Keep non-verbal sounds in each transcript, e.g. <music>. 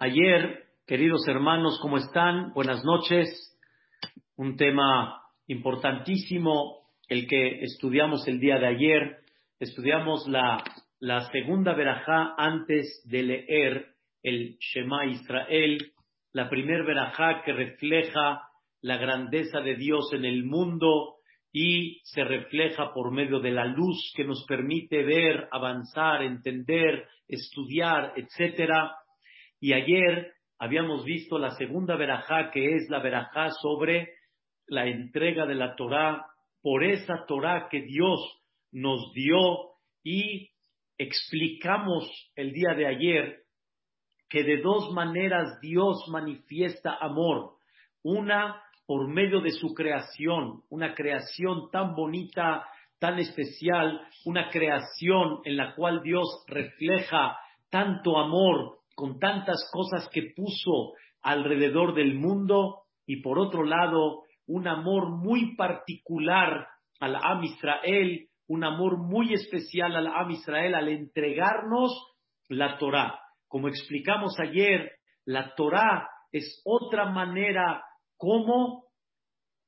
Ayer, queridos hermanos, ¿cómo están? Buenas noches. Un tema importantísimo, el que estudiamos el día de ayer. Estudiamos la, segunda verajá antes de leer el Shema Israel, la primer verajá que refleja la grandeza de Dios en el mundo y se refleja por medio de la luz que nos permite ver, avanzar, entender, estudiar, etcétera. Y ayer habíamos visto la segunda verajá, que es la verajá sobre la entrega de la Torá, por esa Torá que Dios nos dio y explicamos el día de ayer que de dos maneras Dios manifiesta amor. Una por medio de su creación, una creación tan bonita, tan especial, una creación en la cual Dios refleja tanto amor con tantas cosas que puso alrededor del mundo y por otro lado un amor muy particular al Am Israel, un amor muy especial al Am Israel al entregarnos la Torah. Como explicamos ayer, la Torah es otra manera cómo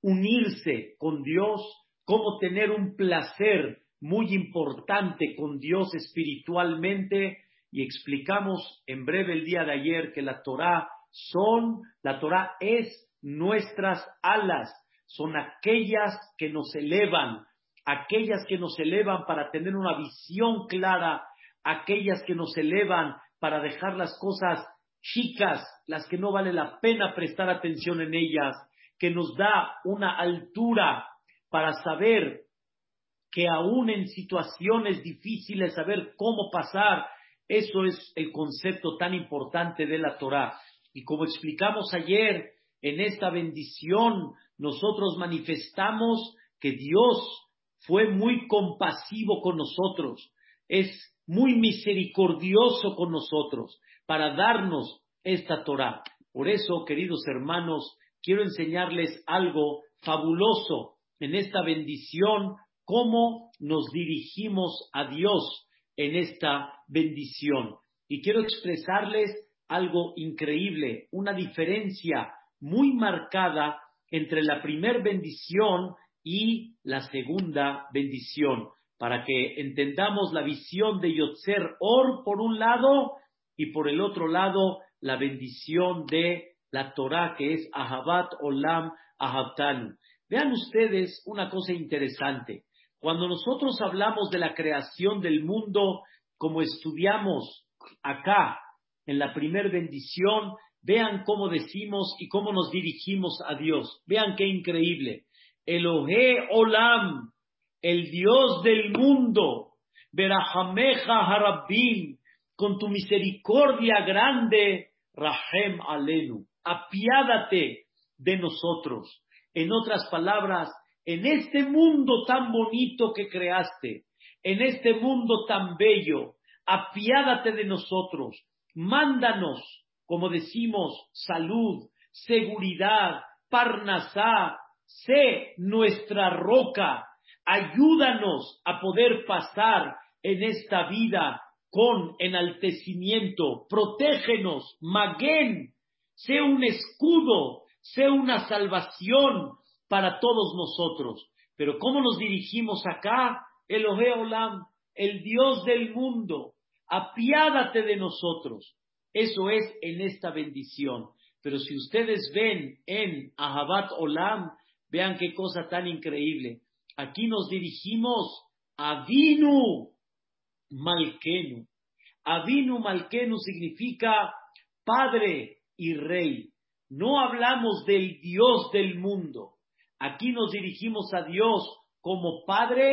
unirse con Dios, cómo tener un placer muy importante con Dios espiritualmente y explicamos en breve el día de ayer que la Torah son, la Torah es nuestras alas, son aquellas que nos elevan, aquellas que nos elevan para tener una visión clara, aquellas que nos elevan para dejar las cosas chicas, las que no vale la pena prestar atención en ellas, que nos da una altura para saber que aún en situaciones difíciles, saber cómo pasar, eso es el concepto tan importante de la Torah. Y como explicamos ayer, en esta bendición nosotros manifestamos que Dios fue muy compasivo con nosotros, es muy misericordioso con nosotros para darnos esta Torah. Por eso, queridos hermanos, quiero enseñarles algo fabuloso en esta bendición, cómo nos dirigimos a Dios en esta bendición. Y quiero expresarles algo increíble, una diferencia muy marcada entre la primera bendición y la segunda bendición, para que entendamos la visión de Yotzer Or por un lado y por el otro lado la bendición de la Torah que es Ahabat Olam Ahabtanu. Vean ustedes una cosa interesante. Cuando nosotros hablamos de la creación del mundo, como estudiamos acá en la primer bendición, vean cómo decimos y cómo nos dirigimos a Dios. Vean qué increíble. Elohe Olam, el Dios del mundo, Berahameja Harabim, con tu misericordia grande, Rahem Alenu apiádate de nosotros. En otras palabras, en este mundo tan bonito que creaste, en este mundo tan bello, apiádate de nosotros. Mándanos, como decimos, salud, seguridad, parnasá, sé nuestra roca. Ayúdanos a poder pasar en esta vida con enaltecimiento. Protégenos, maguen, sea un escudo, sea una salvación para todos nosotros. Pero ¿cómo nos dirigimos acá? Elohe Olam, el Dios del mundo, apiádate de nosotros. Eso es en esta bendición. Pero si ustedes ven en Ahabat Olam, vean qué cosa tan increíble. Aquí nos dirigimos a Vinu Malkenu. Avinu Malkenu significa Padre, y Rey. No hablamos del Dios del mundo. Aquí nos dirigimos a Dios como Padre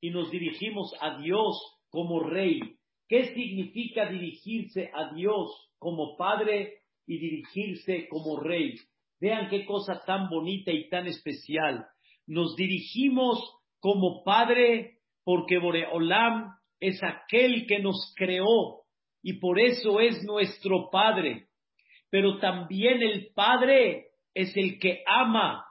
y nos dirigimos a Dios como Rey. ¿Qué significa dirigirse a Dios como Padre y dirigirse como Rey? Vean qué cosa tan bonita y tan especial. Nos dirigimos como Padre porque Boreolam es aquel que nos creó y por eso es nuestro Padre pero también el Padre es el que ama.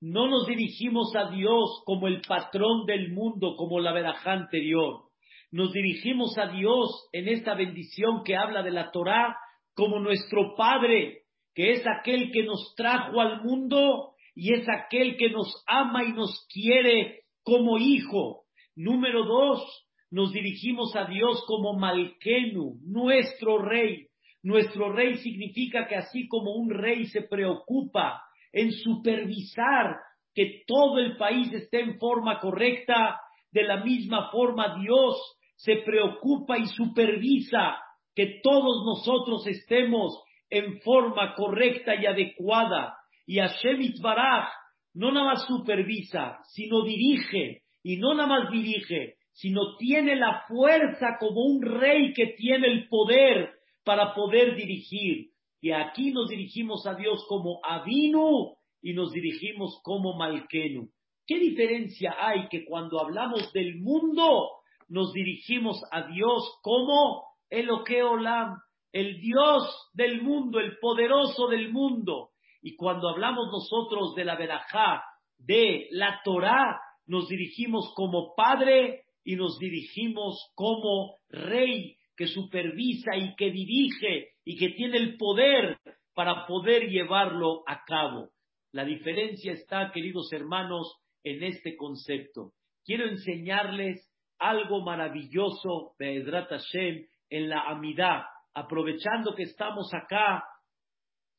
No nos dirigimos a Dios como el patrón del mundo, como la verajá anterior. Nos dirigimos a Dios en esta bendición que habla de la Torá como nuestro Padre, que es aquel que nos trajo al mundo y es aquel que nos ama y nos quiere como hijo. Número dos, nos dirigimos a Dios como Malkenu, nuestro rey. Nuestro rey significa que así como un rey se preocupa en supervisar que todo el país esté en forma correcta, de la misma forma Dios se preocupa y supervisa que todos nosotros estemos en forma correcta y adecuada. Y Hashem Itbaraj no nada más supervisa, sino dirige, y no nada más dirige, sino tiene la fuerza como un rey que tiene el poder para poder dirigir. Y aquí nos dirigimos a Dios como Avinu y nos dirigimos como Malkenu. ¿Qué diferencia hay que cuando hablamos del mundo nos dirigimos a Dios como Eloqueolam, el Dios del mundo, el poderoso del mundo? Y cuando hablamos nosotros de la verajá, de la Torah, nos dirigimos como Padre y nos dirigimos como Rey que supervisa y que dirige y que tiene el poder para poder llevarlo a cabo. La diferencia está, queridos hermanos, en este concepto. Quiero enseñarles algo maravilloso, Be'edrat Hashem, en la amidad. Aprovechando que estamos acá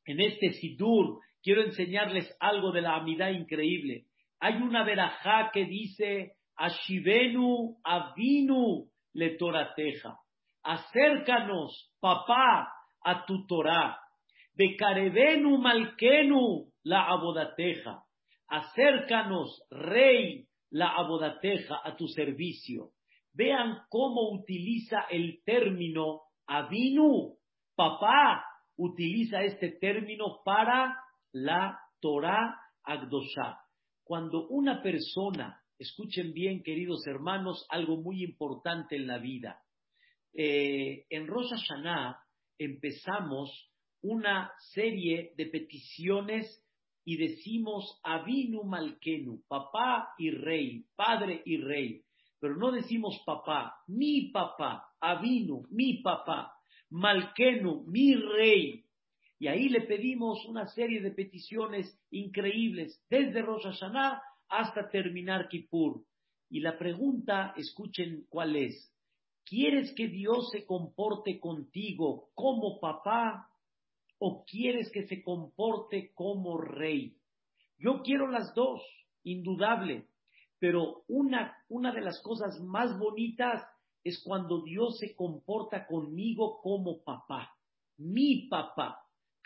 en este Sidur, quiero enseñarles algo de la amidad increíble. Hay una verajá que dice, Ashivenu avinu le torateja. Acércanos, papá, a tu Torah. Becarebenu malkenu la abodateja. Acércanos, rey, la abodateja, a tu servicio. Vean cómo utiliza el término avinu, papá, utiliza este término para la Torah Agdosha. Cuando una persona, escuchen bien queridos hermanos, algo muy importante en la vida. Eh, en Rosh Hashanah empezamos una serie de peticiones y decimos Avinu Malkenu, papá y rey, padre y rey. Pero no decimos papá, mi papá, Avinu, mi papá. Malkenu, mi rey. Y ahí le pedimos una serie de peticiones increíbles, desde Rosh Hashanah hasta terminar Kippur. Y la pregunta, escuchen cuál es. ¿Quieres que Dios se comporte contigo como papá o quieres que se comporte como rey? Yo quiero las dos, indudable, pero una, una de las cosas más bonitas es cuando Dios se comporta conmigo como papá, mi papá.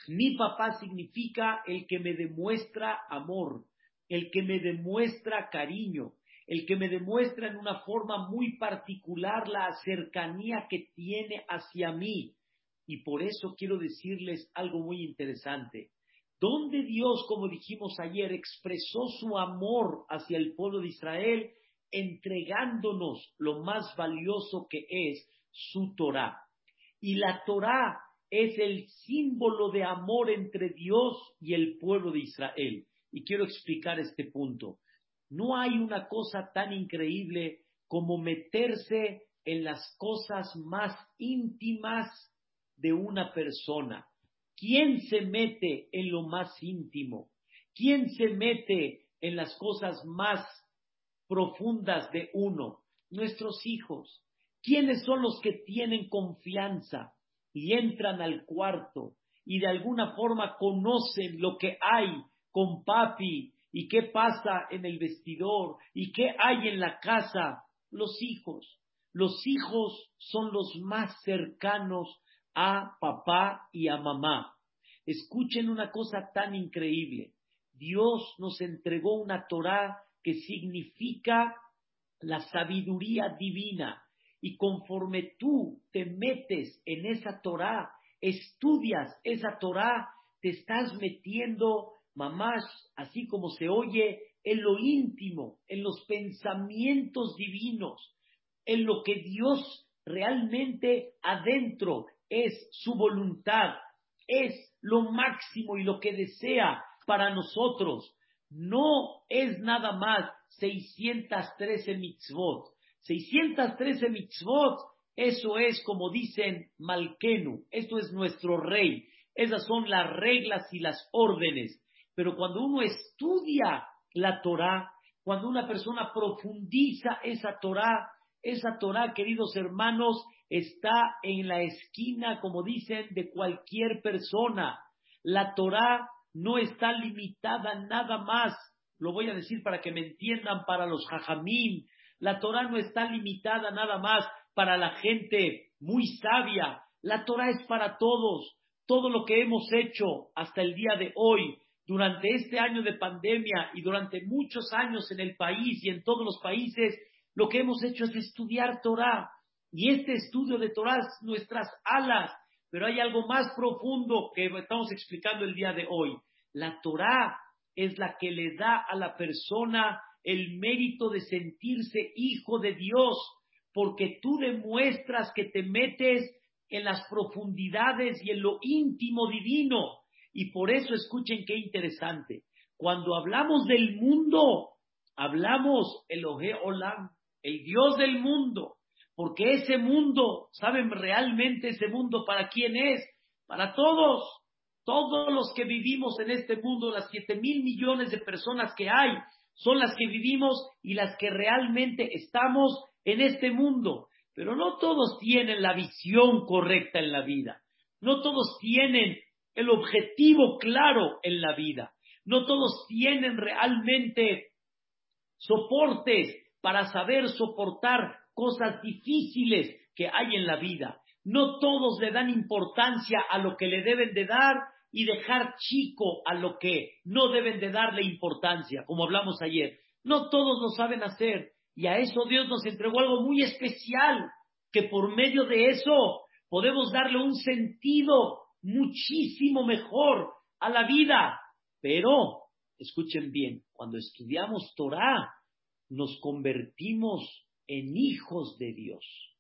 Mi papá significa el que me demuestra amor, el que me demuestra cariño, el que me demuestra en una forma muy particular la cercanía que tiene hacia mí. Y por eso quiero decirles algo muy interesante. Donde Dios, como dijimos ayer, expresó su amor hacia el pueblo de Israel, entregándonos lo más valioso que es su Torah. Y la Torah es el símbolo de amor entre Dios y el pueblo de Israel. Y quiero explicar este punto. No hay una cosa tan increíble como meterse en las cosas más íntimas de una persona. ¿Quién se mete en lo más íntimo? ¿Quién se mete en las cosas más profundas de uno, nuestros hijos. ¿Quiénes son los que tienen confianza y entran al cuarto y de alguna forma conocen lo que hay con papi y qué pasa en el vestidor y qué hay en la casa? Los hijos. Los hijos son los más cercanos a papá y a mamá. Escuchen una cosa tan increíble. Dios nos entregó una Torah que significa la sabiduría divina. Y conforme tú te metes en esa Torah, estudias esa Torah, te estás metiendo, mamás, así como se oye, en lo íntimo, en los pensamientos divinos, en lo que Dios realmente adentro es su voluntad, es lo máximo y lo que desea para nosotros no es nada más 613 mitzvot. 613 mitzvot Eso es como dicen Malkenu, esto es nuestro rey. Esas son las reglas y las órdenes. Pero cuando uno estudia la Torah, cuando una persona profundiza esa Torah, esa Torah, queridos hermanos, está en la esquina, como dicen, de cualquier persona. La Torah no está limitada nada más. Lo voy a decir para que me entiendan para los jajamín. La Torah no está limitada nada más para la gente muy sabia. La Torah es para todos. Todo lo que hemos hecho hasta el día de hoy, durante este año de pandemia y durante muchos años en el país y en todos los países, lo que hemos hecho es estudiar Torah. Y este estudio de Torah es nuestras alas. Pero hay algo más profundo que estamos explicando el día de hoy. La Torah es la que le da a la persona el mérito de sentirse hijo de Dios, porque tú demuestras que te metes en las profundidades y en lo íntimo divino. Y por eso escuchen qué interesante. Cuando hablamos del mundo, hablamos el Oje Olam, el Dios del mundo, porque ese mundo, ¿saben realmente ese mundo para quién es? Para todos, todos los que vivimos en este mundo, las siete mil millones de personas que hay, son las que vivimos y las que realmente estamos en este mundo. Pero no todos tienen la visión correcta en la vida. No todos tienen el objetivo claro en la vida. No todos tienen realmente soportes para saber soportar cosas difíciles que hay en la vida. No todos le dan importancia a lo que le deben de dar y dejar chico a lo que no deben de darle importancia, como hablamos ayer. No todos lo saben hacer y a eso Dios nos entregó algo muy especial, que por medio de eso podemos darle un sentido muchísimo mejor a la vida. Pero, escuchen bien, cuando estudiamos Torah, nos convertimos en hijos de Dios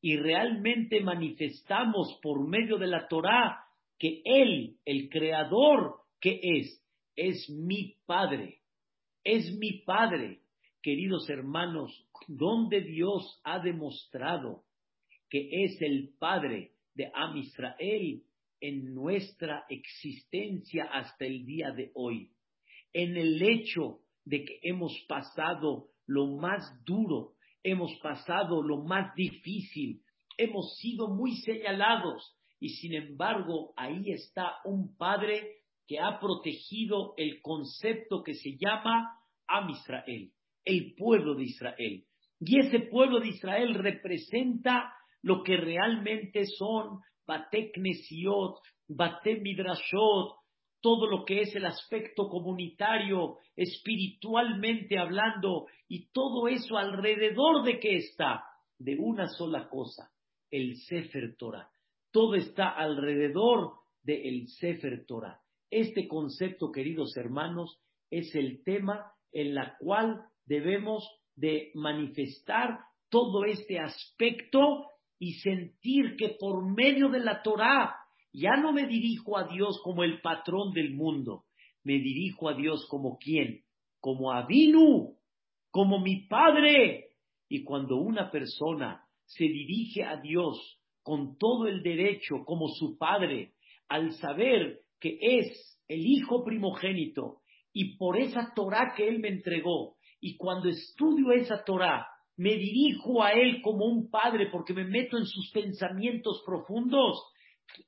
y realmente manifestamos por medio de la Torah que Él, el Creador que es, es mi Padre, es mi Padre. Queridos hermanos, donde Dios ha demostrado que es el Padre de Am Israel en nuestra existencia hasta el día de hoy, en el hecho de que hemos pasado lo más duro, hemos pasado lo más difícil, hemos sido muy señalados y sin embargo ahí está un padre que ha protegido el concepto que se llama Am Israel, el pueblo de Israel. Y ese pueblo de Israel representa lo que realmente son Bate Knesiot, Bate Midrashot, todo lo que es el aspecto comunitario, espiritualmente hablando, y todo eso alrededor de qué está, de una sola cosa, el Sefer Torah. Todo está alrededor del Sefer Torah. Este concepto, queridos hermanos, es el tema en la cual debemos de manifestar todo este aspecto y sentir que por medio de la Torah ya no me dirijo a Dios como el patrón del mundo, me dirijo a Dios como quién, como Avinu, como mi Padre. Y cuando una persona se dirige a Dios con todo el derecho como su Padre, al saber que es el Hijo primogénito y por esa Torah que Él me entregó, y cuando estudio esa Torah, me dirijo a Él como un Padre porque me meto en sus pensamientos profundos,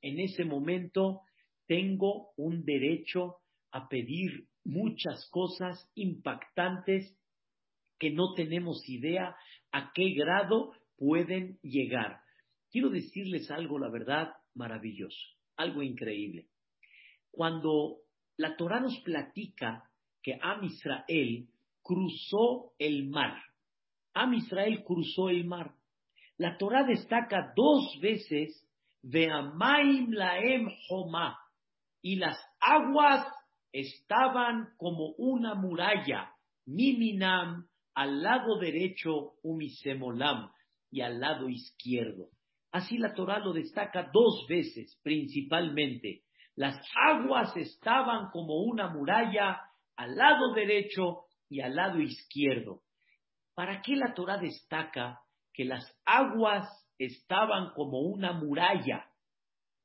en ese momento tengo un derecho a pedir muchas cosas impactantes que no tenemos idea a qué grado pueden llegar. Quiero decirles algo, la verdad, maravilloso, algo increíble. Cuando la Torah nos platica que Am Israel cruzó el mar, Am Israel cruzó el mar. La Torah destaca dos veces Veamaim laem homa. Y las aguas estaban como una muralla, miminam, al lado derecho, umisemolam, y al lado izquierdo. Así la Torah lo destaca dos veces, principalmente. Las aguas estaban como una muralla al lado derecho y al lado izquierdo. ¿Para qué la Torah destaca que las aguas estaban como una muralla.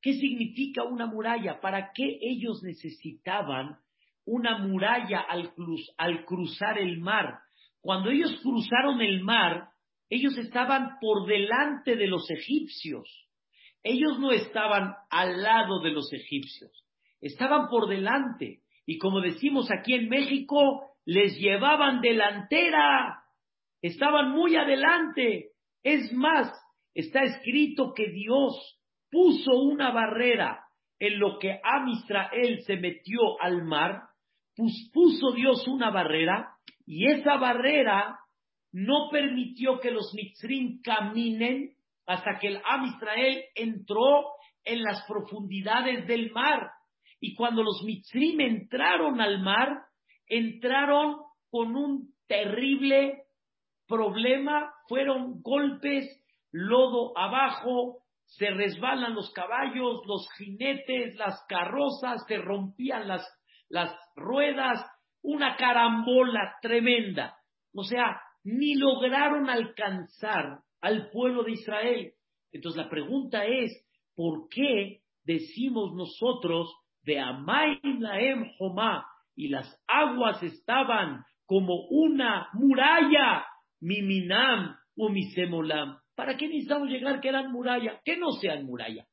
¿Qué significa una muralla? ¿Para qué ellos necesitaban una muralla al, al cruzar el mar? Cuando ellos cruzaron el mar, ellos estaban por delante de los egipcios. Ellos no estaban al lado de los egipcios, estaban por delante. Y como decimos aquí en México, les llevaban delantera, estaban muy adelante. Es más, está escrito que Dios puso una barrera en lo que Am Israel se metió al mar, puso Dios una barrera y esa barrera no permitió que los Mitzrim caminen hasta que el Am Israel entró en las profundidades del mar. Y cuando los Mitzrim entraron al mar, entraron con un terrible problema, fueron golpes, lodo abajo, se resbalan los caballos, los jinetes, las carrozas, se rompían las, las ruedas, una carambola tremenda. O sea, ni lograron alcanzar al pueblo de Israel. Entonces la pregunta es, ¿por qué decimos nosotros de Amaim Laem Jomá y las aguas estaban como una muralla, Miminam o Misemolam? ¿Para qué necesitamos llegar que eran muralla? Que no sean muralla,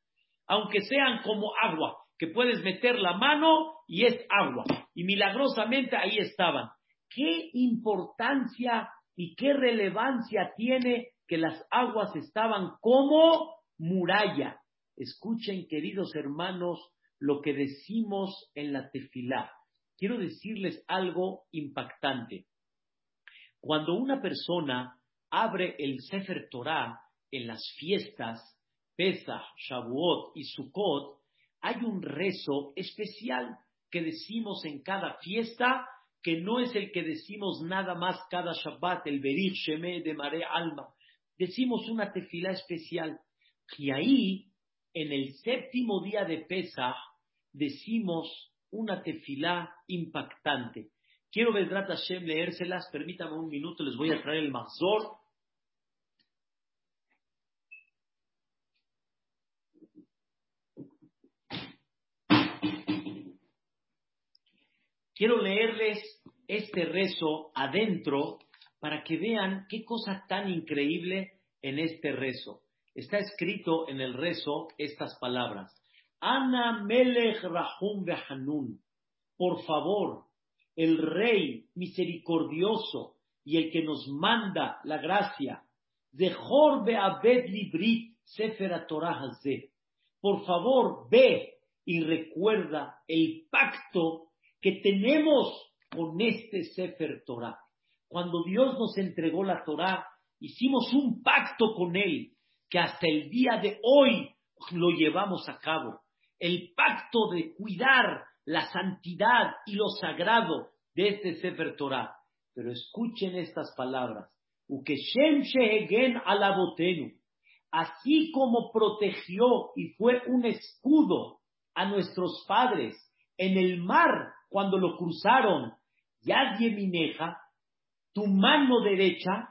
aunque sean como agua, que puedes meter la mano y es agua. Y milagrosamente ahí estaban. ¿Qué importancia y qué relevancia tiene que las aguas estaban como muralla? Escuchen, queridos hermanos, lo que decimos en la tefilá. Quiero decirles algo impactante. Cuando una persona abre el Sefer Torah en las fiestas, Pesach, Shavuot y Sukkot, hay un rezo especial que decimos en cada fiesta, que no es el que decimos nada más cada Shabbat, el Berich Sheme de Mare Alma. Decimos una tefilá especial. Y ahí, en el séptimo día de Pesach, decimos una tefilá impactante. Quiero, Vedrat Hashem, leérselas. Permítame un minuto, les voy a traer el Mazor. Quiero leerles este rezo adentro para que vean qué cosa tan increíble en este rezo. Está escrito en el rezo estas palabras. Ana Melech Rahum Behanun. Por favor, el Rey misericordioso y el que nos manda la gracia. Zehor Beabed Librit Sefer Torah Por favor, ve y recuerda el pacto que tenemos con este Sefer Torah. Cuando Dios nos entregó la Torah, hicimos un pacto con Él que hasta el día de hoy lo llevamos a cabo. El pacto de cuidar la santidad y lo sagrado de este Sefer Torah. Pero escuchen estas palabras. Así como protegió y fue un escudo a nuestros padres en el mar cuando lo cruzaron, Yad Yemineja, tu mano derecha,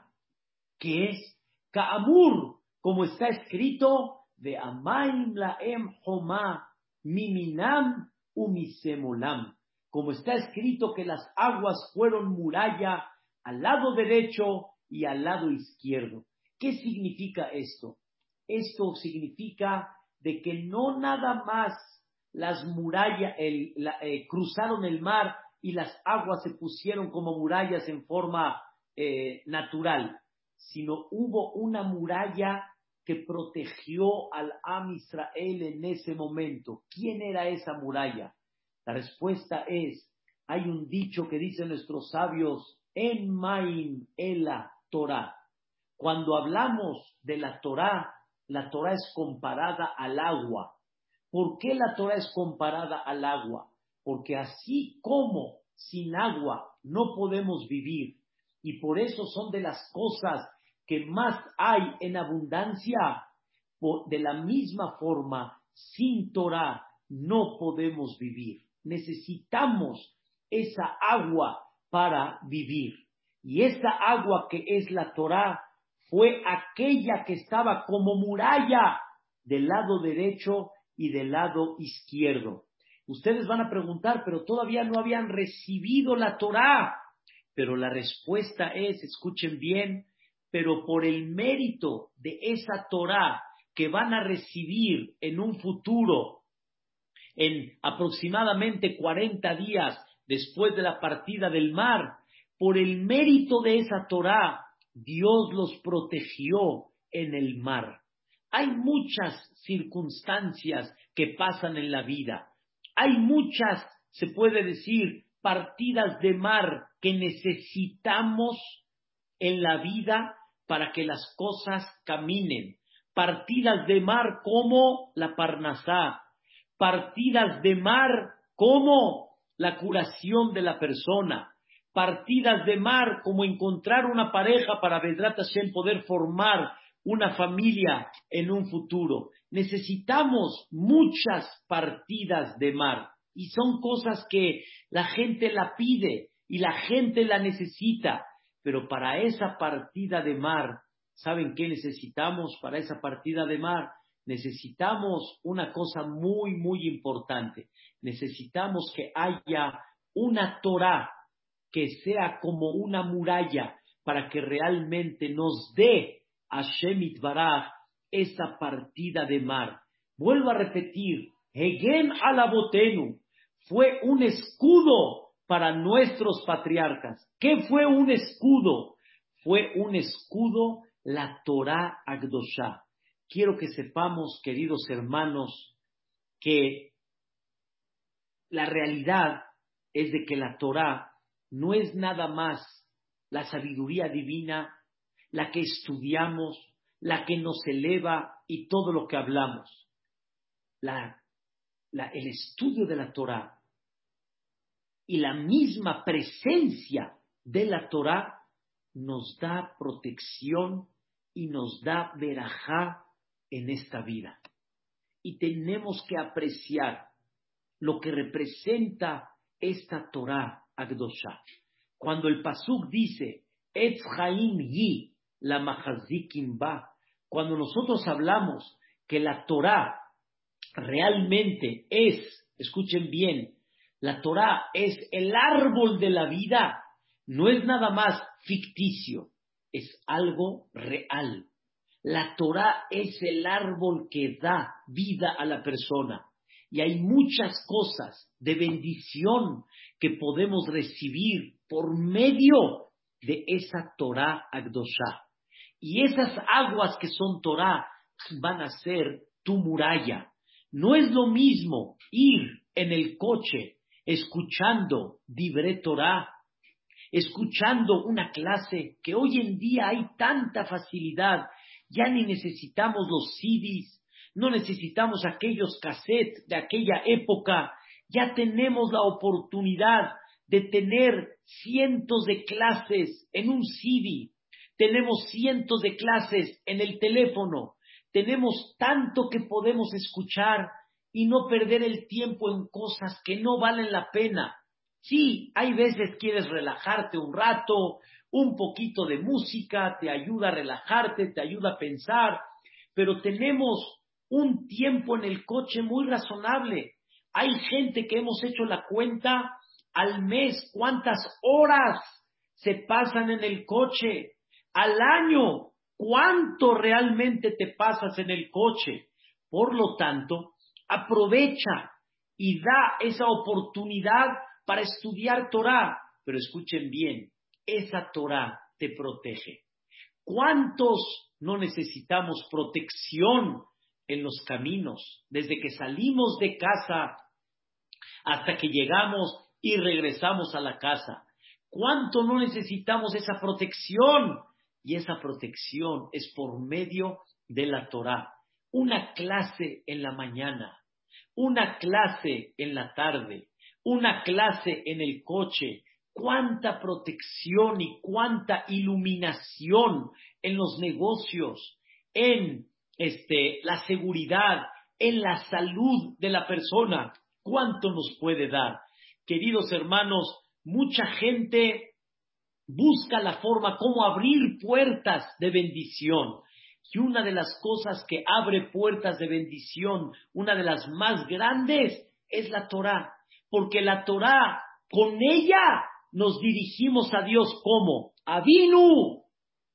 que es Kaamur, como está escrito, de Amaim Laem Homa, Miminam Umisemolam, como está escrito que las aguas fueron muralla al lado derecho y al lado izquierdo. ¿Qué significa esto? Esto significa de que no nada más las murallas, eh, cruzaron el mar y las aguas se pusieron como murallas en forma eh, natural, sino hubo una muralla que protegió al Am Israel en ese momento. ¿Quién era esa muralla? La respuesta es, hay un dicho que dicen nuestros sabios, en Maim la Torah. Cuando hablamos de la Torah, la Torah es comparada al agua. ¿Por qué la Torah es comparada al agua? Porque así como sin agua no podemos vivir, y por eso son de las cosas que más hay en abundancia, de la misma forma, sin Torah no podemos vivir. Necesitamos esa agua para vivir. Y esa agua que es la Torah fue aquella que estaba como muralla del lado derecho y del lado izquierdo. Ustedes van a preguntar, pero todavía no habían recibido la Torá. Pero la respuesta es, escuchen bien, pero por el mérito de esa Torá que van a recibir en un futuro, en aproximadamente 40 días después de la partida del mar, por el mérito de esa Torá, Dios los protegió en el mar. Hay muchas circunstancias que pasan en la vida. Hay muchas, se puede decir, partidas de mar que necesitamos en la vida para que las cosas caminen. Partidas de mar como la Parnasá, partidas de mar como la curación de la persona, partidas de mar como encontrar una pareja para Vedrat poder formar una familia en un futuro. Necesitamos muchas partidas de mar y son cosas que la gente la pide y la gente la necesita. Pero para esa partida de mar, ¿saben qué necesitamos para esa partida de mar? Necesitamos una cosa muy, muy importante. Necesitamos que haya una Torah que sea como una muralla para que realmente nos dé a Shemit Baraj esa partida de mar. Vuelvo a repetir, Hegen Alabotenu fue un escudo para nuestros patriarcas. ¿Qué fue un escudo? Fue un escudo la Torah Agdosha. Quiero que sepamos, queridos hermanos, que la realidad es de que la Torah no es nada más la sabiduría divina, la que estudiamos, la que nos eleva y todo lo que hablamos. el estudio de la Torah y la misma presencia de la Torah nos da protección y nos da verajá en esta vida. Y tenemos que apreciar lo que representa esta Torah Agdosha. Cuando el Pasuk dice, Etz Yi, la Mahazikim Ba, cuando nosotros hablamos que la Torah realmente es, escuchen bien, la Torah es el árbol de la vida, no es nada más ficticio, es algo real. La Torah es el árbol que da vida a la persona. Y hay muchas cosas de bendición que podemos recibir por medio de esa Torah Agdosha. Y esas aguas que son Torah van a ser tu muralla. No es lo mismo ir en el coche escuchando Dibre Torah, escuchando una clase que hoy en día hay tanta facilidad, ya ni necesitamos los CDs, no necesitamos aquellos cassettes de aquella época, ya tenemos la oportunidad de tener cientos de clases en un CD, tenemos cientos de clases en el teléfono, tenemos tanto que podemos escuchar y no perder el tiempo en cosas que no valen la pena. Sí, hay veces quieres relajarte un rato, un poquito de música te ayuda a relajarte, te ayuda a pensar, pero tenemos un tiempo en el coche muy razonable. Hay gente que hemos hecho la cuenta al mes, cuántas horas se pasan en el coche, al año, cuánto realmente te pasas en el coche. Por lo tanto, aprovecha y da esa oportunidad para estudiar Torah. Pero escuchen bien, esa Torah te protege. ¿Cuántos no necesitamos protección en los caminos? Desde que salimos de casa hasta que llegamos y regresamos a la casa. ¿Cuánto no necesitamos esa protección? Y esa protección es por medio de la Torah una clase en la mañana, una clase en la tarde, una clase en el coche, cuánta protección y cuánta iluminación en los negocios, en este, la seguridad, en la salud de la persona, cuánto nos puede dar. Queridos hermanos, mucha gente busca la forma como abrir puertas de bendición. Y una de las cosas que abre puertas de bendición, una de las más grandes, es la Torah. Porque la Torah, con ella nos dirigimos a Dios como Avinu,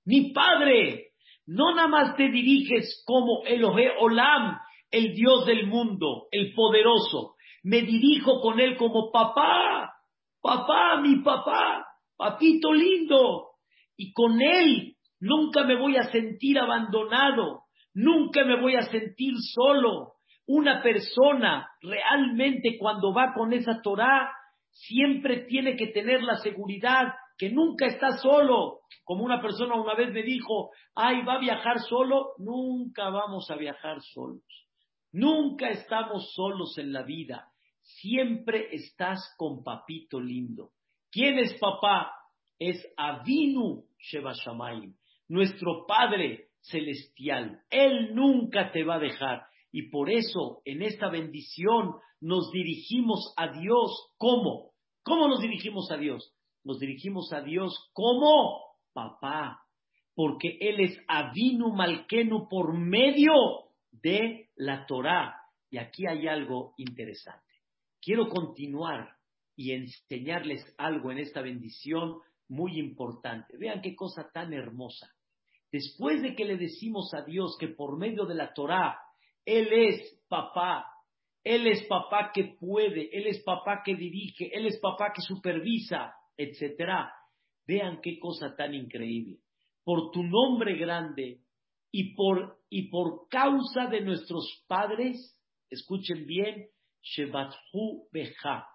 mi Padre. No nada más te diriges como Elohe Olam, el Dios del mundo, el poderoso. Me dirijo con Él como papá, papá, mi papá, papito lindo. Y con Él nunca me voy a sentir abandonado, nunca me voy a sentir solo. Una persona realmente cuando va con esa Torah siempre tiene que tener la seguridad que nunca está solo. Como una persona una vez me dijo, ay, va a viajar solo, nunca vamos a viajar solos. Nunca estamos solos en la vida. Siempre estás con papito lindo. ¿Quién es papá? Es Avinu Sheba nuestro Padre celestial. Él nunca te va a dejar. Y por eso, en esta bendición, nos dirigimos a Dios. ¿Cómo? ¿Cómo nos dirigimos a Dios? Nos dirigimos a Dios como papá, porque Él es Avinu Malkenu por medio de la Torah. Y aquí hay algo interesante. Quiero continuar y enseñarles algo en esta bendición muy importante. Vean qué cosa tan hermosa. Después de que le decimos a Dios que por medio de la Torah Él es papá, Él es papá que puede, Él es papá que dirige, Él es papá que supervisa, etc. Vean qué cosa tan increíble. Por tu nombre grande y por, y por causa de nuestros padres, escuchen bien, Shebathu Beja,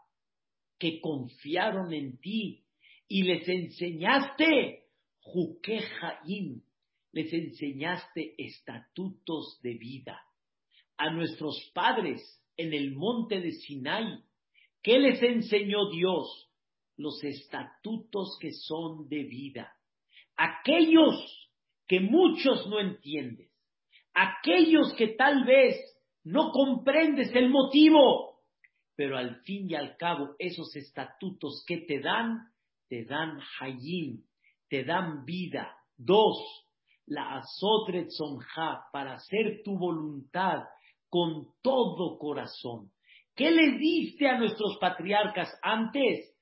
que confiaron en ti y les enseñaste Jukejaim, les enseñaste estatutos de vida. A nuestros padres en el monte de Sinai, ¿qué les enseñó Dios? Los estatutos que son de vida. Aquellos que muchos no entiendes, aquellos que tal vez no comprendes el motivo, pero al fin y al cabo esos estatutos que te dan, te dan hayim, te dan vida. Dos, la azotret para hacer tu voluntad con todo corazón. ¿Qué les diste a nuestros patriarcas antes?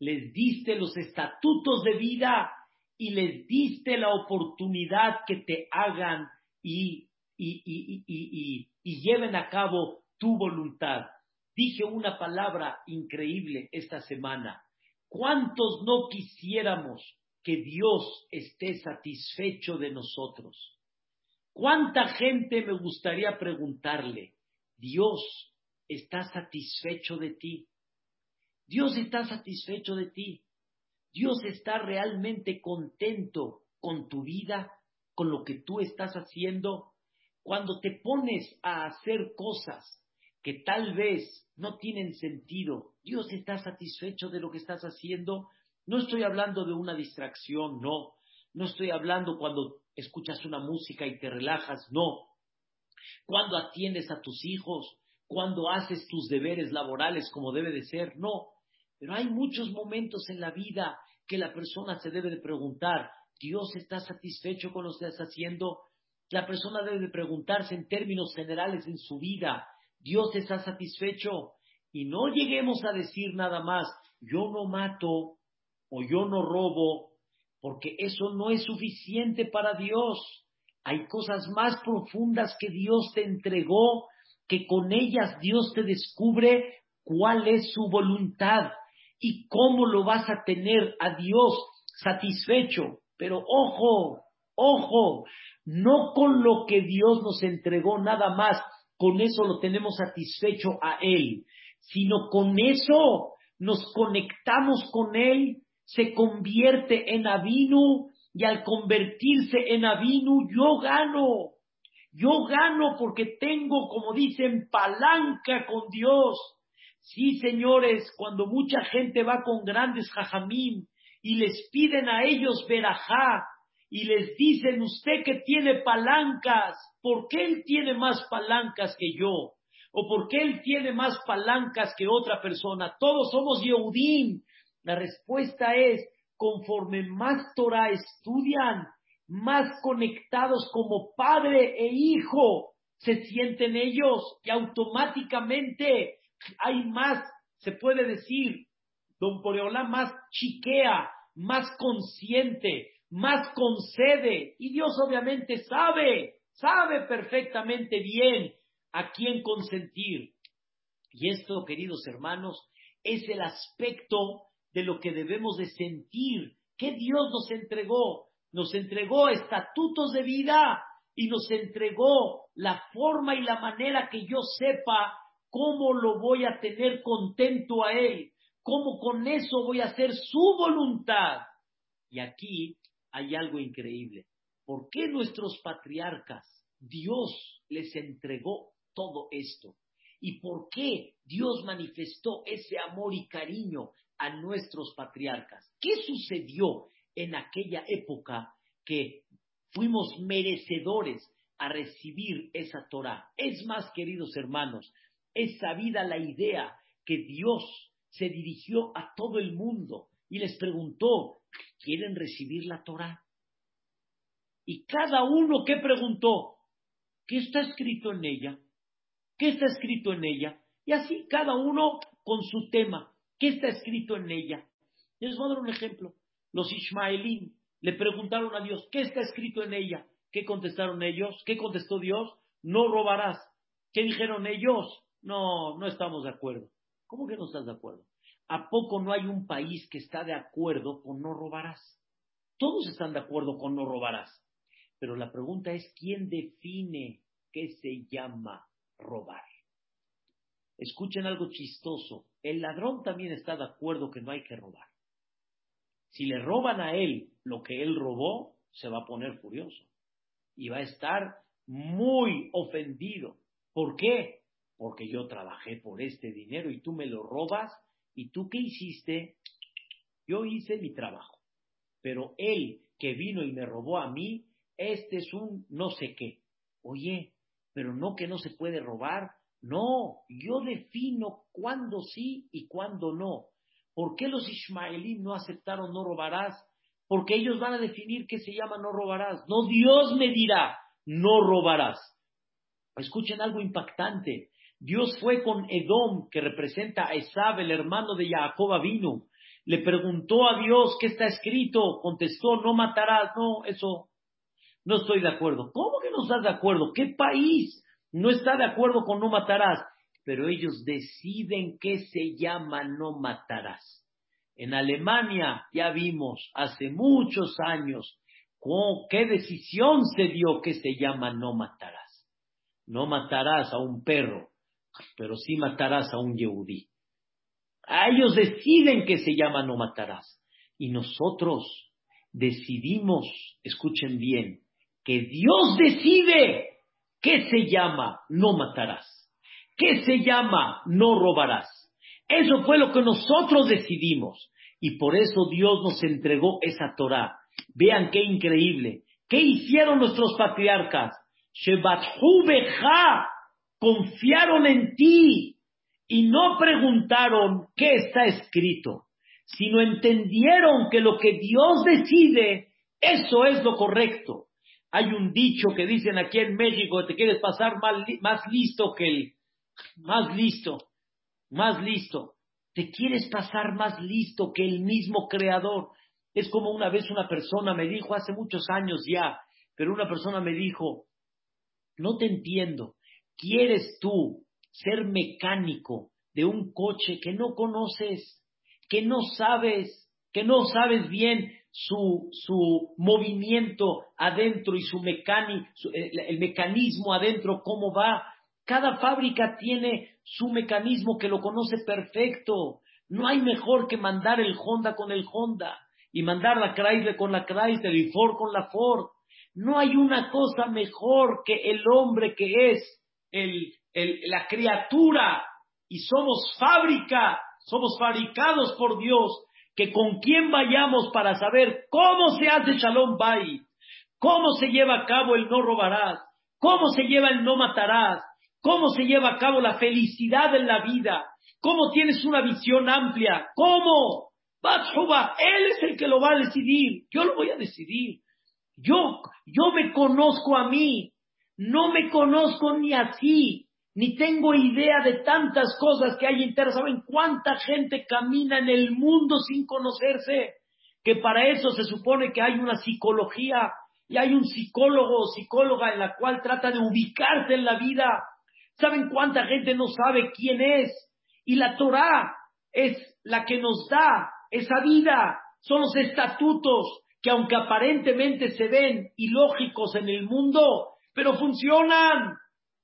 Les diste los estatutos de vida y les diste la oportunidad que te hagan y, y, y lleven a cabo tu voluntad. Dije una palabra increíble esta semana. ¿Cuántos no quisiéramos que Dios esté satisfecho de nosotros. ¿Cuánta gente me gustaría preguntarle, Dios está satisfecho de ti? Dios está satisfecho de ti. Dios está realmente contento con tu vida, con lo que tú estás haciendo. Cuando te pones a hacer cosas que tal vez no tienen sentido, Dios está satisfecho de lo que estás haciendo no estoy hablando de una distracción, no. No estoy hablando cuando escuchas una música y te relajas, no. Cuando atiendes a tus hijos, cuando haces tus deberes laborales como debe de ser, no. Pero hay muchos momentos en la vida que la persona se debe de preguntar, ¿Dios está satisfecho con lo que estás haciendo? La persona debe de preguntarse en términos generales en su vida, ¿Dios está satisfecho? Y no lleguemos a decir nada más, yo no mato, o yo no robo, porque eso no es suficiente para Dios. Hay cosas más profundas que Dios te entregó, que con ellas Dios te descubre cuál es su voluntad y cómo lo vas a tener a Dios satisfecho. Pero ojo, ojo, no con lo que Dios nos entregó nada más, con eso lo tenemos satisfecho a Él, sino con eso nos conectamos con Él se convierte en Avinu y al convertirse en Avinu yo gano. Yo gano porque tengo, como dicen, palanca con Dios. Sí, señores, cuando mucha gente va con grandes jajamín y les piden a ellos verajá y les dicen, usted que tiene palancas, ¿por qué él tiene más palancas que yo? ¿O por qué él tiene más palancas que otra persona? Todos somos Yehudim, la respuesta es conforme más Torah estudian, más conectados como padre e hijo se sienten ellos y automáticamente hay más, se puede decir, don Poreolá más chiquea, más consciente, más concede. Y Dios obviamente sabe, sabe perfectamente bien a quién consentir. Y esto, queridos hermanos, es el aspecto de lo que debemos de sentir que Dios nos entregó. Nos entregó estatutos de vida y nos entregó la forma y la manera que yo sepa cómo lo voy a tener contento a Él, cómo con eso voy a hacer su voluntad. Y aquí hay algo increíble. ¿Por qué nuestros patriarcas, Dios les entregó todo esto? ¿Y por qué Dios manifestó ese amor y cariño a nuestros patriarcas? ¿Qué sucedió en aquella época que fuimos merecedores a recibir esa Torah? Es más, queridos hermanos, es sabida la idea que Dios se dirigió a todo el mundo y les preguntó, ¿quieren recibir la Torah? Y cada uno que preguntó, ¿qué está escrito en ella? ¿Qué está escrito en ella? Y así cada uno con su tema, ¿qué está escrito en ella? Les voy a dar un ejemplo. Los Ismaelín le preguntaron a Dios, ¿qué está escrito en ella? ¿Qué contestaron ellos? ¿Qué contestó Dios? No robarás. ¿Qué dijeron ellos? No, no estamos de acuerdo. ¿Cómo que no estás de acuerdo? ¿A poco no hay un país que está de acuerdo con no robarás? Todos están de acuerdo con no robarás. Pero la pregunta es, ¿quién define qué se llama robar? Escuchen algo chistoso. El ladrón también está de acuerdo que no hay que robar. Si le roban a él lo que él robó, se va a poner furioso. Y va a estar muy ofendido. ¿Por qué? Porque yo trabajé por este dinero y tú me lo robas. ¿Y tú qué hiciste? Yo hice mi trabajo. Pero él que vino y me robó a mí, este es un no sé qué. Oye, pero no que no se puede robar. No, yo defino cuándo sí y cuándo no. ¿Por qué los ismaelíes no aceptaron no robarás? Porque ellos van a definir qué se llama no robarás. No, Dios me dirá, no robarás. Escuchen algo impactante. Dios fue con Edom, que representa a Esab, el hermano de Jacob vino. Le preguntó a Dios qué está escrito. Contestó, no matarás. No, eso no estoy de acuerdo. ¿Cómo que no estás de acuerdo? ¿Qué país no está de acuerdo con no matarás? Pero ellos deciden qué se llama no matarás. En Alemania ya vimos hace muchos años qué decisión se dio que se llama no matarás. No matarás a un perro, pero sí matarás a un yehudí. A ellos deciden que se llama no matarás. Y nosotros decidimos, escuchen bien, que Dios decide qué se llama no matarás, qué se llama no robarás. Eso fue lo que nosotros decidimos y por eso Dios nos entregó esa Torah. Vean qué increíble. ¿Qué hicieron nuestros patriarcas? confiaron en ti y no preguntaron qué está escrito, sino entendieron que lo que Dios decide, eso es lo correcto. Hay un dicho que dicen aquí en México, te quieres pasar más, listo que el, más listo, más listo. Te quieres pasar más listo que el mismo creador. Es como una vez una persona me dijo, hace muchos años ya, pero una persona me dijo, no te entiendo, ¿quieres tú ser mecánico de un coche que no conoces, que no sabes, que no sabes bien su, su movimiento adentro y su, eh, el mecanismo adentro, cómo va. Cada fábrica tiene su mecanismo que lo conoce perfecto. No hay mejor que mandar el Honda con el Honda y mandar la Chrysler con la Chrysler y Ford con la Ford. No hay una cosa mejor que el hombre que es el, la criatura y somos fábrica, somos fabricados por Dios que con quién vayamos para saber cómo se hace Shalom Bay, cómo se lleva a cabo el no robarás, cómo se lleva el no matarás, cómo se lleva a cabo la felicidad en la vida, cómo tienes una visión amplia, cómo Batshuba, él es el que lo va a decidir. Yo lo voy a decidir. Yo, yo me conozco a mí. No me conozco ni así, ni tengo idea de tantas cosas que hay internas. ¿Saben cuánta gente camina en el mundo sin conocerse? Que para eso se supone que hay una psicología y hay un psicólogo o psicóloga en la cual trata de ubicarse en la vida. ¿Saben cuánta gente no sabe quién es? Y la Torah es la que nos da esa vida, son los estatutos que aunque aparentemente se ven ilógicos en el mundo, pero funcionan,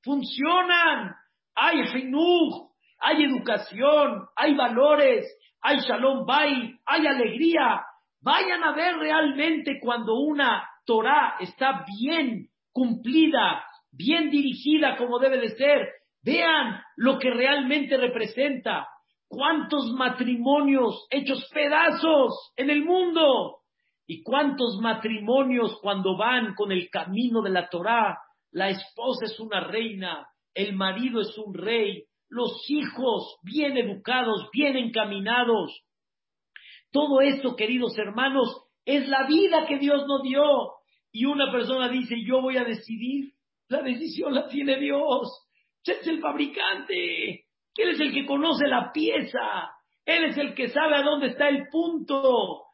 funcionan. Hay hinuch, hay educación, hay valores, hay shalom bay, hay alegría. Vayan a ver realmente cuando una Torah está bien cumplida, bien dirigida como debe de ser. Vean lo que realmente representa. ¿Cuántos matrimonios hechos pedazos en el mundo? ¿Y cuántos matrimonios cuando van con el camino de la Torá? La esposa es una reina, el marido es un rey, los hijos bien educados, bien encaminados. Todo esto, queridos hermanos, es la vida que Dios nos dio. Y una persona dice, yo voy a decidir. La decisión la tiene Dios. Él es el fabricante. Él es el que conoce la pieza. Él es el que sabe a dónde está el punto.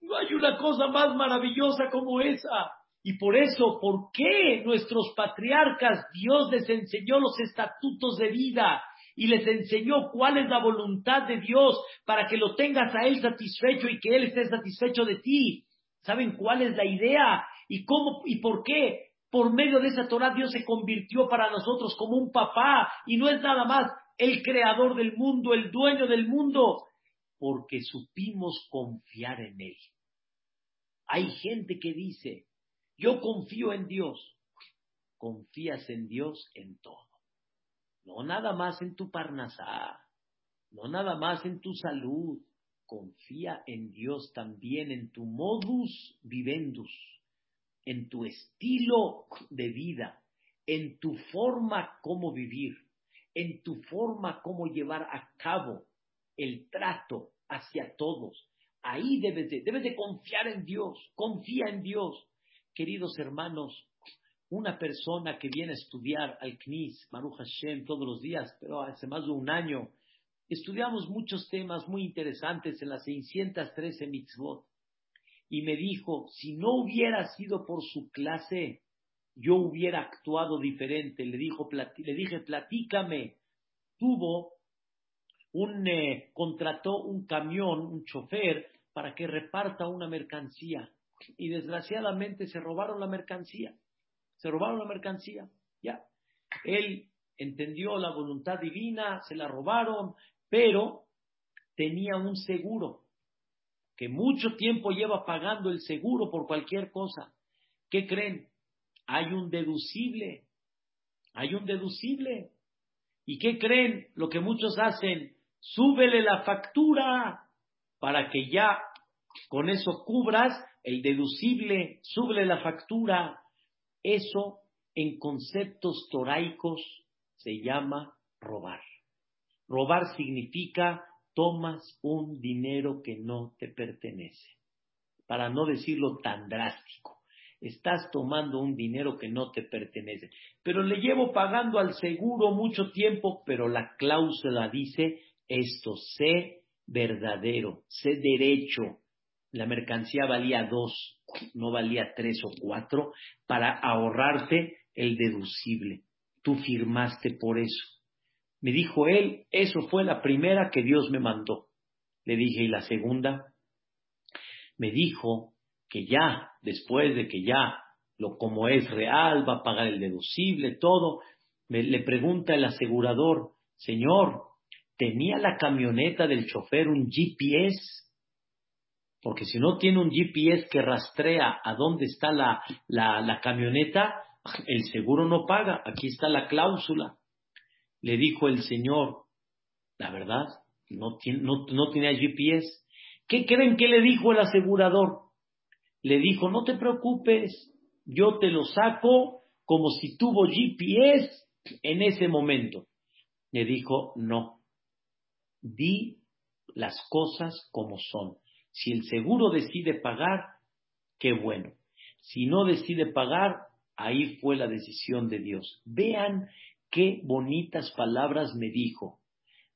No hay una cosa más maravillosa como esa. Y por eso, ¿por qué nuestros patriarcas Dios les enseñó los estatutos de vida y les enseñó cuál es la voluntad de Dios para que lo tengas a Él satisfecho y que Él esté satisfecho de ti? ¿Saben cuál es la idea? ¿Y cómo y por qué? Por medio de esa Torah Dios se convirtió para nosotros como un papá y no es nada más el creador del mundo, el dueño del mundo, porque supimos confiar en Él. Hay gente que dice, yo confío en Dios. Confías en Dios en todo. No nada más en tu parnasá, no nada más en tu salud. Confía en Dios también en tu modus vivendus, en tu estilo de vida, en tu forma como vivir, en tu forma como llevar a cabo el trato hacia todos. Ahí debes de, debes de confiar en Dios, confía en Dios. Queridos hermanos, una persona que viene a estudiar al CNIS, Maruch Hashem, todos los días, pero hace más de un año, estudiamos muchos temas muy interesantes en las 613 mitzvot. Y me dijo, si no hubiera sido por su clase, yo hubiera actuado diferente. Le, dijo, le dije, platícame. Tuvo un, eh, contrató un camión, un chofer, para que reparta una mercancía. Y desgraciadamente se robaron la mercancía. Se robaron la mercancía. Ya. Él entendió la voluntad divina, se la robaron, pero tenía un seguro que mucho tiempo lleva pagando el seguro por cualquier cosa. ¿Qué creen? Hay un deducible. Hay un deducible. ¿Y qué creen? Lo que muchos hacen, súbele la factura para que ya con eso cubras el deducible, súbele la factura. Eso en conceptos toraicos se llama robar. Robar significa tomas un dinero que no te pertenece. Para no decirlo tan drástico, estás tomando un dinero que no te pertenece. Pero le llevo pagando al seguro mucho tiempo, pero la cláusula dice esto, sé verdadero, sé derecho. La mercancía valía dos, no valía tres o cuatro, para ahorrarte el deducible. Tú firmaste por eso. Me dijo él, eso fue la primera que Dios me mandó. Le dije, ¿y la segunda? Me dijo que ya, después de que ya lo como es real, va a pagar el deducible, todo, me, le pregunta el asegurador, Señor, ¿tenía la camioneta del chofer un GPS? Porque si no tiene un GPS que rastrea a dónde está la, camioneta, el seguro no paga. Aquí está la cláusula. Le dijo el Señor, la verdad, no, tiene, no tenía GPS. ¿Qué creen que le dijo el asegurador? Le dijo, no te preocupes, yo te lo saco como si tuvo GPS en ese momento. Le dijo, no, di las cosas como son. Si el seguro decide pagar, qué bueno. Si no decide pagar, ahí fue la decisión de Dios. Vean qué bonitas palabras me dijo.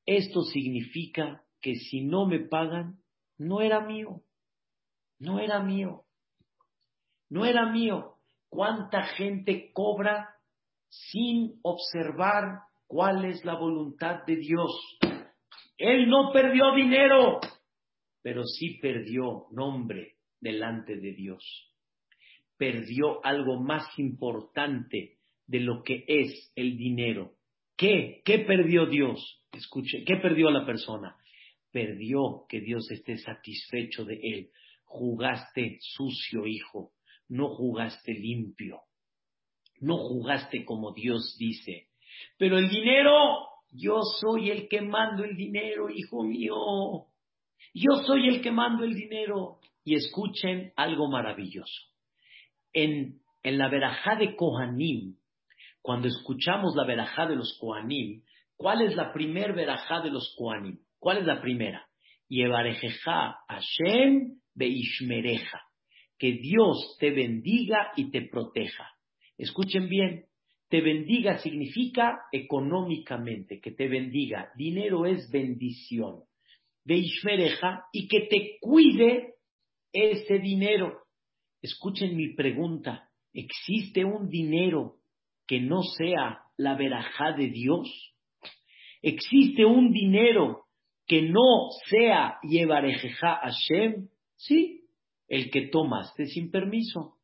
Esto significa que si no me pagan, no era mío. No era mío. No era mío. ¿Cuánta gente cobra sin observar cuál es la voluntad de Dios? Él no perdió dinero, pero sí perdió nombre delante de Dios. Perdió algo más importante de lo que es el dinero. ¿Qué? ¿Qué perdió Dios? Escuche, ¿qué perdió la persona? Perdió que Dios esté satisfecho de él. Jugaste sucio, hijo, no jugaste limpio, no jugaste como Dios dice. Pero el dinero, yo soy el que mando el dinero, hijo mío. Yo soy el que mando el dinero. Y escuchen algo maravilloso. En, en la verajá de Kohanim, cuando escuchamos la verajá de los Kohanim, ¿cuál es la primer verajá de los Kohanim? ¿Cuál es la primera? Yevarejeja Hashem Beishmereja. Que Dios te bendiga y te proteja. Escuchen bien, te bendiga significa económicamente, que te bendiga. Dinero es bendición. Beishmereja y que te cuide ese dinero. Escuchen mi pregunta. ¿Existe un dinero que no sea la verajá de Dios? ¿Existe un dinero que no sea Yevarejeja Hashem? Sí, el que tomaste sin permiso.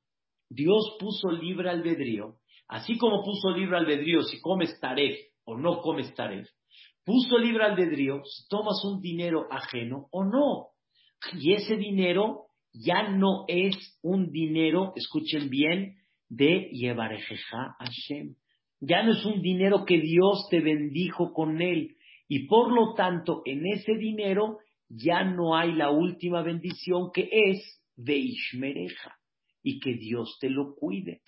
Dios puso libre albedrío, así como puso libre albedrío si comes taref o no comes taref, puso libre albedrío si tomas un dinero ajeno o no. Y ese dinero ya no es un dinero, escuchen bien, de Yevarejeja Hashem. Ya no es un dinero que Dios te bendijo con él. Y por lo tanto, en ese dinero ya no hay la última bendición que es Veishmereja y que Dios te lo cuide.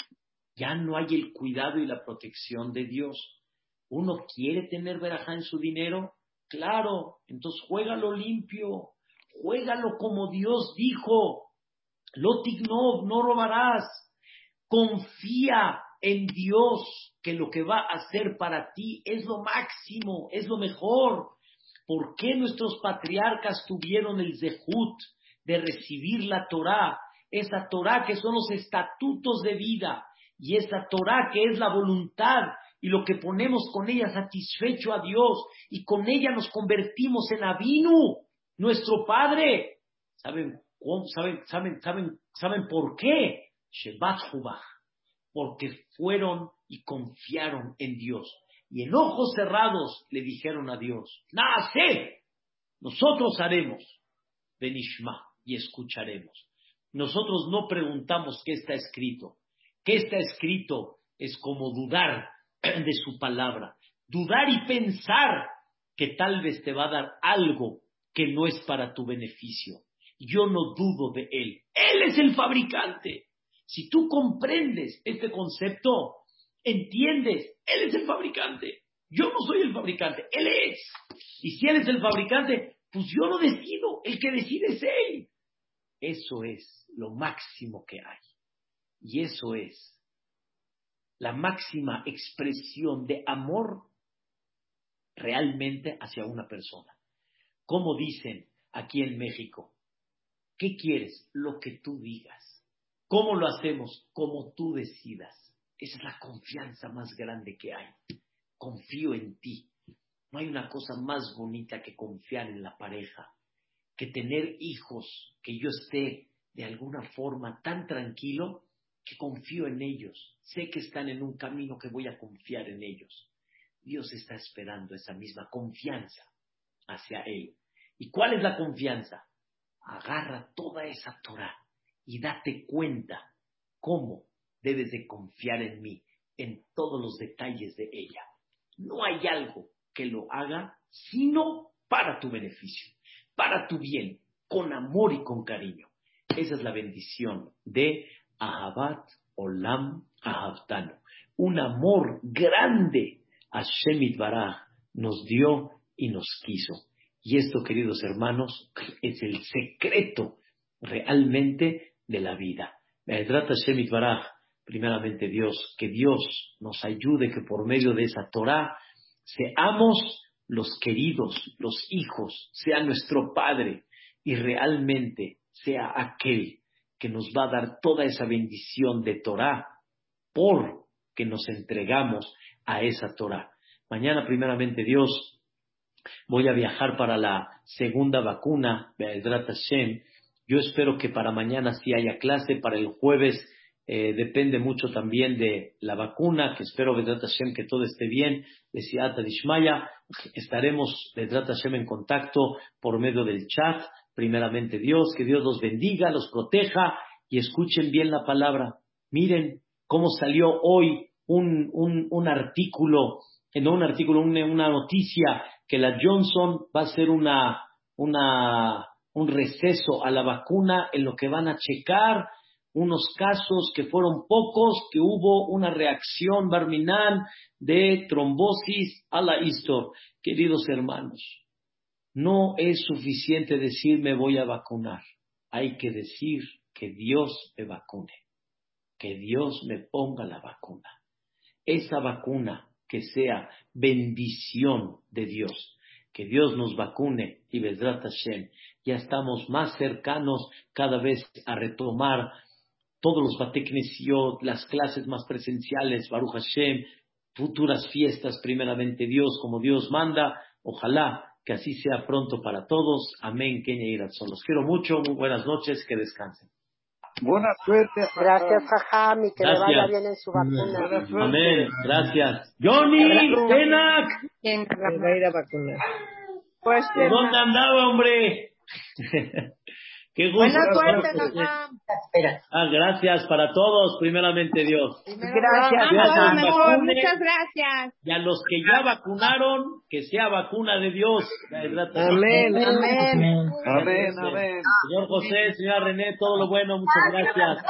Ya no hay el cuidado y la protección de Dios. Uno quiere tener verajá en su dinero, claro, entonces juégalo limpio, juégalo como Dios dijo. Lotignov, no robarás. Confía en Dios que lo que va a hacer para ti es lo máximo, es lo mejor. ¿Por qué nuestros patriarcas tuvieron el zehut de recibir la Torah? Esa Torah que son los estatutos de vida y esa Torah que es la voluntad y lo que ponemos con ella satisfecho a Dios y con ella nos convertimos en Avinu, nuestro Padre. ¿Saben, saben, saben, saben, saben por qué? Shebat. Porque fueron y confiaron en Dios y en ojos cerrados le dijeron a Dios, nace, nosotros haremos, Benishma, y escucharemos. Nosotros no preguntamos qué está escrito. ¿Qué está escrito? Es como dudar <clears throat> de su palabra, dudar y pensar que tal vez te va a dar algo que no es para tu beneficio. Yo no dudo de él. Él es el fabricante. Si tú comprendes este concepto, entiendes, Él es el fabricante. Yo no soy el fabricante, Él es. Y si Él es el fabricante, pues yo lo decido, el que decide es Él. Eso es lo máximo que hay. Y eso es la máxima expresión de amor realmente hacia una persona. Como dicen aquí en México, ¿qué quieres? Lo que tú digas. ¿Cómo lo hacemos? Como tú decidas. Esa es la confianza más grande que hay. Confío en ti. No hay una cosa más bonita que confiar en la pareja, que tener hijos, que yo esté de alguna forma tan tranquilo que confío en ellos. Sé que están en un camino que voy a confiar en ellos. Dios está esperando esa misma confianza hacia Él. ¿Y cuál es la confianza? Agarra toda esa Torah y date cuenta cómo debes de confiar en mí, en todos los detalles de ella. No hay algo que lo haga sino para tu beneficio, para tu bien, con amor y con cariño. Esa es la bendición de Ahabat Olam Ahabtano. Un amor grande a Shemit Baraj nos dio y nos quiso. Y esto, queridos hermanos, es el secreto realmente de la vida. Primeramente Dios, que Dios nos ayude que por medio de esa Torah seamos los queridos, los hijos, sea nuestro Padre y realmente sea aquel que nos va a dar toda esa bendición de Torah por que nos entregamos a esa Torah. Mañana, primeramente Dios, voy a viajar para la segunda vacuna, Be'edrat Hashem. Yo espero que para mañana sí haya clase, para el jueves eh, depende mucho también de la vacuna, que espero, Be'edrat Hashem, que todo esté bien. De Siata Dishmaya, estaremos, Be'edrat Hashem, en contacto por medio del chat. Primeramente Dios, que Dios los bendiga, los proteja y escuchen bien la palabra. Miren cómo salió hoy un, un, un artículo en un artículo, una, noticia, que la Johnson va a hacer una, una, un receso a la vacuna en lo que van a checar unos casos que fueron pocos, que hubo una reacción barminal de trombosis a la histor. Queridos hermanos, no es suficiente decir me voy a vacunar. Hay que decir que Dios me vacune, que Dios me ponga la vacuna. Esa vacuna que sea bendición de Dios. Que Dios nos vacune y Besrat Hashem. Ya estamos más cercanos cada vez a retomar todos los bateknesiot, las clases más presenciales, Baruch Hashem, futuras fiestas, primeramente Dios, como Dios manda. Ojalá que así sea pronto para todos. Amén, Kenia y Los quiero mucho, muy buenas noches, que descansen. Buena suerte. Gracias, Jajam, y que le vaya bien en su vacuna. Amén, gracias. Johnny, Tenac. ¿Quién va a ir a vacunar? Pues, ¿Dónde andaba, hombre? <laughs> Qué gusto. Buena suerte. Ah, gracias para todos, primeramente Dios. Gracias. gracias Muchas gracias. Y a los que ya vacunaron, que sea vacuna de Dios. Amén, amén. Amén, amén. Señor José, señora René, todo lo bueno, muchas gracias.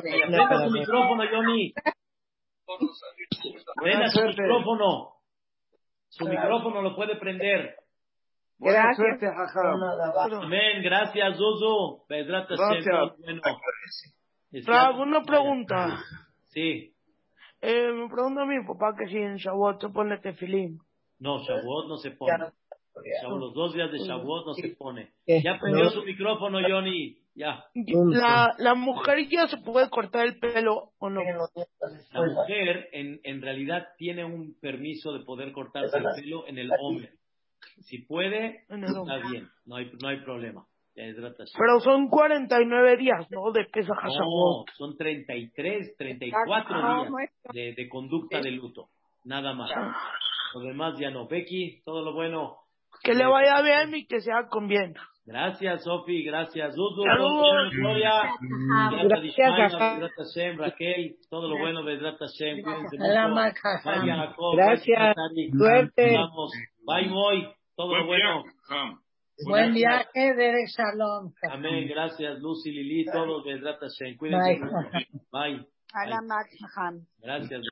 Prenda su micrófono, Johnny. Prenda su micrófono. Su micrófono lo puede prender. Buena suerte, Jajam. Amén, gracias, Zuzu. Gracias. Bueno. una pregunta. Sí. Eh, me pregunta a mi papá que si en Shavuot se pone tefilín. No, Shavuot no se pone. los dos días de Shavuot no se pone. Ya prendió su micrófono, Johnny. Ya. La, la mujer ya se puede cortar el pelo o no. La mujer en, en realidad tiene un permiso de poder cortarse el pelo en el hombre. Si puede, está bien, no hay, no hay problema. Pero son 49 días, ¿no? De pesa No, son 33, 34 días de, de conducta de luto. Nada más. Lo demás ya no. Becky, todo lo bueno. Que le vaya bien y que sea con bien. Gracias, Sofi. Gracias, Dudu. Saludos. Gloria. Gracias. Raquel. Todo lo bueno, Bedrat Hashem. Gracias. Suerte. Bye, boy. Todo lo bueno. Buen viaje, Derek Shalom. Amén. Gracias, Lucy, Lili, todos. Cuídense. Bye. Bye. Gracias.